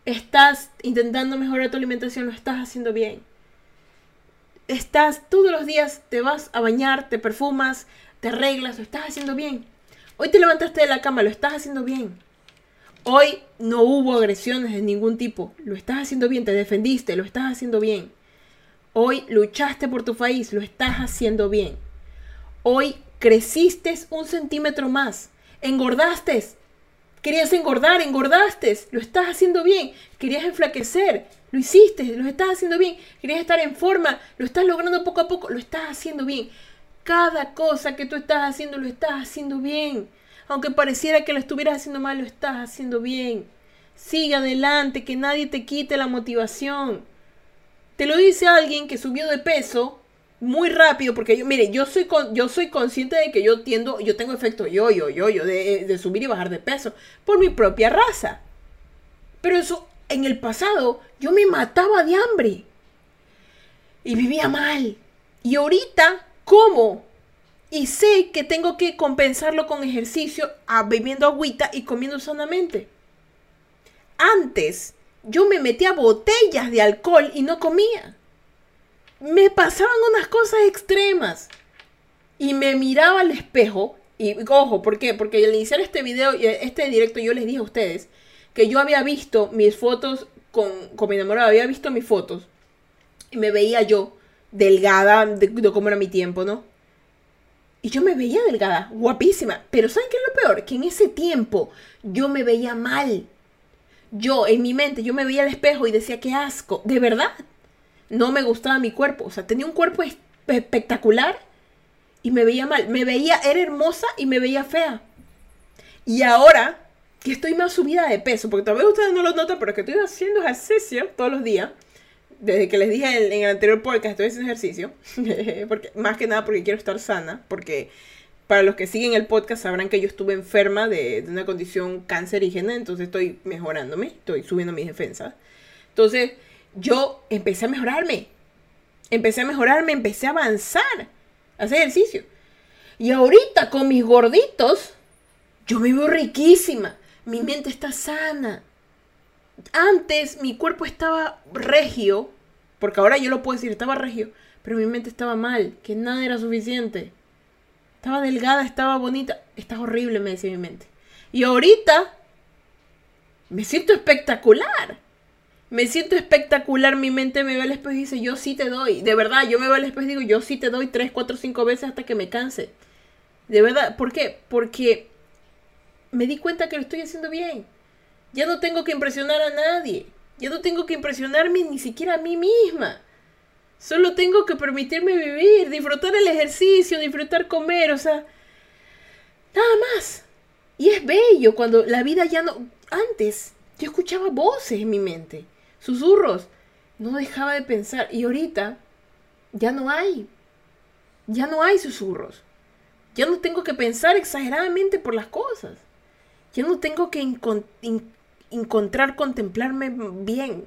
Estás intentando mejorar tu alimentación, lo estás haciendo bien. Estás todos los días, te vas a bañar, te perfumas, te arreglas, lo estás haciendo bien. Hoy te levantaste de la cama, lo estás haciendo bien. Hoy no hubo agresiones de ningún tipo. Lo estás haciendo bien, te defendiste, lo estás haciendo bien. Hoy luchaste por tu país, lo estás haciendo bien. Hoy creciste un centímetro más. Engordaste. Querías engordar, engordaste. Lo estás haciendo bien. Querías enflaquecer. Lo hiciste, lo estás haciendo bien. Querías estar en forma. Lo estás logrando poco a poco. Lo estás haciendo bien. Cada cosa que tú estás haciendo lo estás haciendo bien. Aunque pareciera que lo estuvieras haciendo mal, lo estás haciendo bien. Sigue adelante, que nadie te quite la motivación. Te lo dice alguien que subió de peso muy rápido, porque yo, mire, yo soy, con, yo soy consciente de que yo tiendo, yo tengo efecto yo, yo, yo, yo, de, de subir y bajar de peso por mi propia raza. Pero eso, en el pasado, yo me mataba de hambre. Y vivía mal. Y ahorita, ¿cómo? Y sé que tengo que compensarlo con ejercicio, a, bebiendo agüita y comiendo sanamente. Antes, yo me metía botellas de alcohol y no comía me pasaban unas cosas extremas. Y me miraba al espejo. Y ojo, ¿por qué? Porque al iniciar este video, este directo, yo les dije a ustedes que yo había visto mis fotos con, con mi enamorado, había visto mis fotos. Y me veía yo delgada de, de cómo era mi tiempo, ¿no? Y yo me veía delgada, guapísima. Pero ¿saben qué es lo peor? Que en ese tiempo yo me veía mal. Yo, en mi mente, yo me veía al espejo y decía, qué asco. De verdad no me gustaba mi cuerpo. O sea, tenía un cuerpo espectacular y me veía mal. Me veía, era hermosa y me veía fea. Y ahora que estoy más subida de peso, porque tal vez ustedes no lo notan, pero que estoy haciendo ejercicio todos los días. Desde que les dije en, el anterior podcast, estoy haciendo ejercicio. porque, más que nada porque quiero estar sana. Porque para los que siguen el podcast sabrán que yo estuve enferma de, de una condición cancerígena. Entonces estoy mejorándome. Estoy subiendo mis defensas. Entonces, yo empecé a mejorarme. Empecé a mejorarme, empecé a avanzar, a hacer ejercicio. Y ahorita con mis gorditos, yo me veo riquísima. Mi mente está sana. Antes mi cuerpo estaba regio, porque ahora yo lo puedo decir, estaba regio, pero mi mente estaba mal, que nada era suficiente. Estaba delgada, estaba bonita, está horrible, me decía mi mente. Y ahorita me siento espectacular me siento espectacular, mi mente me ve al espejo y dice, yo sí te doy. De verdad, yo me veo al espejo y digo, yo sí te doy tres, cuatro, cinco veces hasta que me canse. De verdad, ¿por qué? Porque me di cuenta que lo estoy haciendo bien. Ya no tengo que impresionar a nadie. Ya no tengo que impresionarme ni siquiera a mí misma. Solo tengo que permitirme vivir, disfrutar el ejercicio, disfrutar comer, o sea, nada más. Y es bello cuando la vida ya no... Antes yo escuchaba voces en mi mente susurros. No dejaba de pensar. Y ahorita ya no hay. Ya no hay susurros. Ya no tengo que pensar exageradamente por las cosas. Ya no tengo que encontrar, contemplarme bien.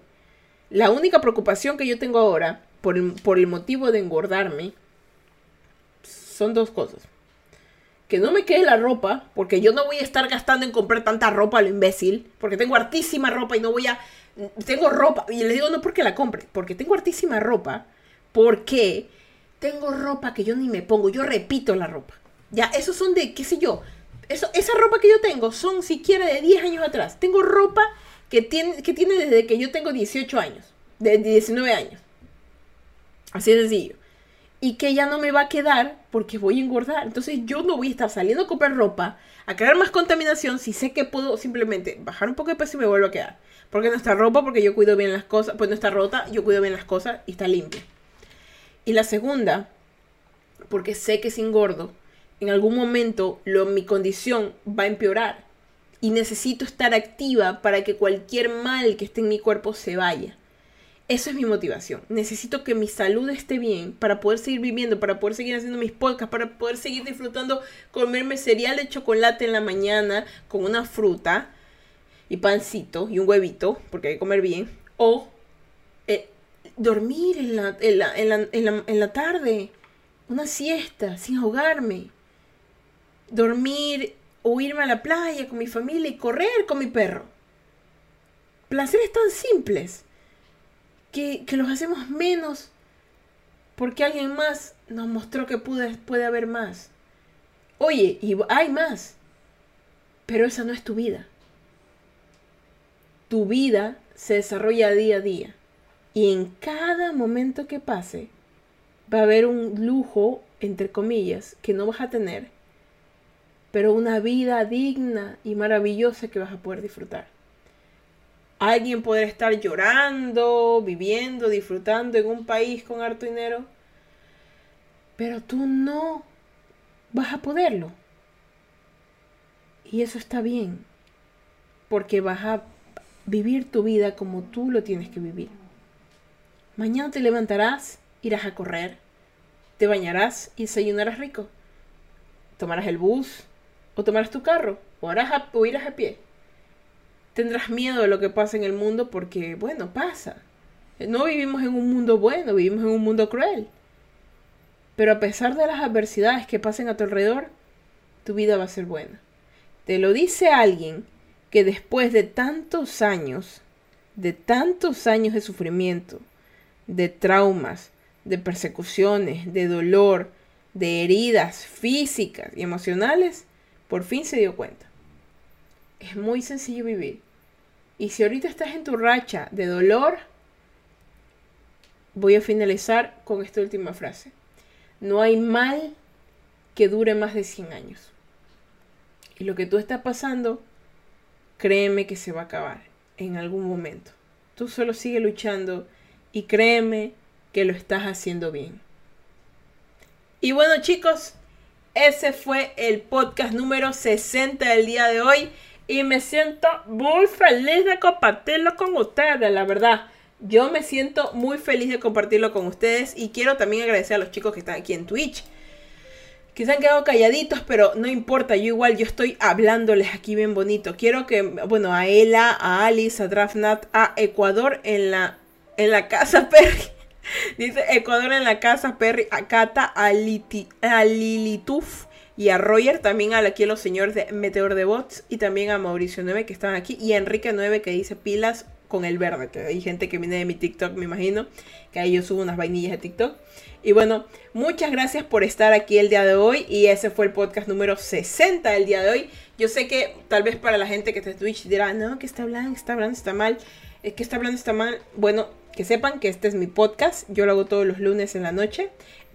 La única preocupación que yo tengo ahora, por el, por el motivo de engordarme, son dos cosas. Que no me quede la ropa, porque yo no voy a estar gastando en comprar tanta ropa a lo imbécil, porque tengo hartísima ropa y no voy a tengo ropa, y le digo no porque la compre, porque tengo hartísima ropa, porque tengo ropa que yo ni me pongo, yo repito la ropa. Ya, esos son de, qué sé yo, esa ropa que yo tengo son siquiera de 10 años atrás. Tengo ropa que tiene, que tiene desde que yo tengo 18 años, de 19 años. Así de sencillo. Y que ya no me va a quedar porque voy a engordar. Entonces yo no voy a estar saliendo a comprar ropa, a crear más contaminación si sé que puedo simplemente bajar un poco de peso y me vuelvo a quedar. Porque no está ropa, porque yo cuido bien las cosas. Pues no está rota, yo cuido bien las cosas y está limpia. Y la segunda, porque sé que sin gordo, en algún momento lo, mi condición va a empeorar. Y necesito estar activa para que cualquier mal que esté en mi cuerpo se vaya. Eso es mi motivación. Necesito que mi salud esté bien para poder seguir viviendo, para poder seguir haciendo mis podcasts, para poder seguir disfrutando comerme cereal de chocolate en la mañana con una fruta y pancito y un huevito, porque hay que comer bien, o eh, dormir en la, en, la, en, la, en, la, tarde, una siesta, sin ahogarme, dormir o irme a la playa con mi familia y correr con mi perro. Placeres tan simples que, que los hacemos menos porque alguien más nos mostró que puede, puede haber más. Oye, y hay más, pero esa no es tu vida tu vida se desarrolla día a día. Y en cada momento que pase, va a haber un lujo, entre comillas, que no vas a tener, pero una vida digna y maravillosa que vas a poder disfrutar. Alguien podrá estar llorando, viviendo, disfrutando en un país con harto dinero. Pero tú no vas a poderlo. Y eso está bien, porque vas a vivir tu vida como tú lo tienes que vivir. Mañana te levantarás, irás a correr, te bañarás y desayunarás rico. Tomarás el bus o tomarás tu carro o, harás o irás a pie. Tendrás miedo de lo que pasa en el mundo porque, bueno, pasa. No vivimos en un mundo bueno, vivimos en un mundo cruel. Pero a pesar de las adversidades que pasen a tu alrededor, tu vida va a ser buena. Te lo dice alguien que después de tantos años, de tantos años de sufrimiento, de traumas, de persecuciones, de dolor, de heridas físicas y emocionales, por fin se dio cuenta. Es muy sencillo vivir. Y si ahorita estás en tu racha de dolor, voy a finalizar con esta última frase. No hay mal que dure más de 100 años. Y lo que tú estás pasando, créeme que se va a acabar en algún momento. Tú solo sigue luchando y créeme que lo estás haciendo bien. Y bueno chicos, ese fue el podcast número 60 del día de hoy. Y me siento muy feliz de compartirlo con ustedes, la verdad. Yo me siento muy feliz de compartirlo con ustedes y quiero también agradecer a los chicos que están aquí en Twitch que han quedado calladitos, pero no importa, yo igual yo estoy hablándoles aquí bien bonito. Quiero que, bueno, a Ela, a Alice, a Drafnat, a Ecuador en la, en la casa Perry. Dice Ecuador en la casa Perry, a Cata, a, Lilituf y a Roger, también a aquí a los señores de Meteor de Bots y también a Mauricio 9 que están aquí y a Enrique 9 que dice pilas con el verde, hay gente que viene de mi TikTok, me imagino, que ahí yo subo unas vainillas de TikTok. Y bueno, muchas gracias por estar aquí el día de hoy y ese fue el podcast número 60 del día de hoy. Yo sé que tal vez para la gente que está en Twitch dirá, no, que está hablando, está hablando, está mal, es que está hablando, está mal. Bueno, que sepan que este es mi podcast, yo lo hago todos los lunes en la noche.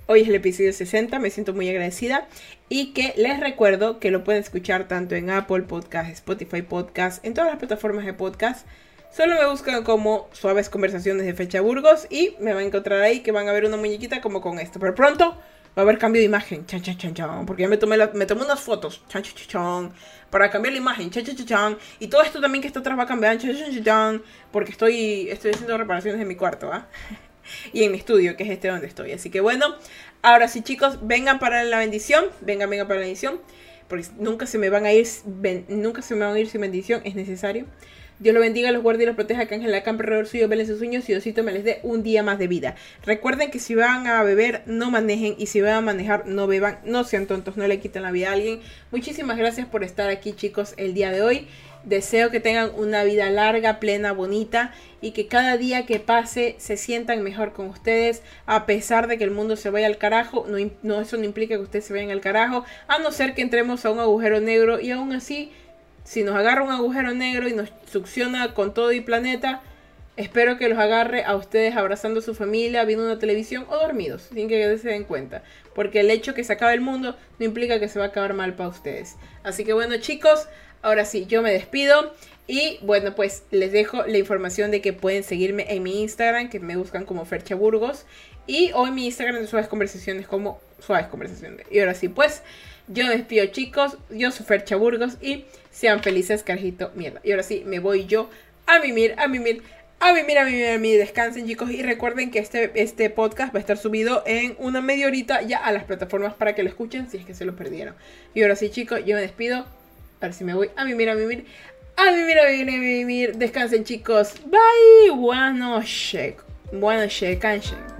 Hoy es el episodio 60, me siento muy agradecida y que les recuerdo que lo pueden escuchar tanto en Apple Podcast, Spotify Podcast, en todas las plataformas de podcast Solo me buscan como Suaves Conversaciones de Fecha Burgos y me van a encontrar ahí que van a ver una muñequita como con esto. Pero pronto va a haber cambio de imagen. Chan, chan. Porque ya me tomé, me tomé unas fotos. Chan, chan, chan, Para cambiar la imagen. Chan, Y todo esto también que está atrás va a cambiar. Chan, Porque estoy, estoy haciendo reparaciones en mi cuarto. ¿ah? y en mi estudio, que es este donde estoy. Así que bueno, ahora sí chicos, vengan para la bendición. Vengan, vengan para la bendición. Porque nunca se me van a ir, nunca se me van a ir sin bendición. Es necesario. Dios lo bendiga, los guarde y los proteja, que Ángel la campa alrededor suyo, velen sus sueños y Diosito me les dé un día más de vida. Recuerden que si van a beber, no manejen y si van a manejar, no beban, no sean tontos, no le quiten la vida a alguien. Muchísimas gracias por estar aquí chicos el día de hoy. Deseo que tengan una vida larga, plena, bonita y que cada día que pase se sientan mejor con ustedes, a pesar de que el mundo se vaya al carajo. No, no, eso no implica que ustedes se vayan al carajo, a no ser que entremos a un agujero negro y aún así si nos agarra un agujero negro y nos succiona con todo el planeta, espero que los agarre a ustedes abrazando a su familia, viendo una televisión o dormidos, sin que se den cuenta. Porque el hecho que se acabe el mundo no implica que se va a acabar mal para ustedes. Así que bueno chicos, ahora sí, yo me despido. Y bueno, pues les dejo la información de que pueden seguirme en mi Instagram, que me buscan como Fercha Burgos. Y en mi Instagram de Suaves Conversaciones como Suaves Conversaciones. Y ahora sí, pues yo me despido chicos, yo soy Fercha Burgos y sean felices, carajito, mierda. Y ahora sí, me voy yo a mimir, a mimir, a mimir, a mimir, a mimir. Descansen, chicos. Y recuerden que este, este podcast va a estar subido en una media horita ya a las plataformas para que lo escuchen si es que se lo perdieron. Y ahora sí, chicos, yo me despido. Ahora sí me voy a mimir, a mimir. A mimir, a mimir, a mimir. Descansen, chicos. Bye. Buenas noches. Buenas noches, canchen.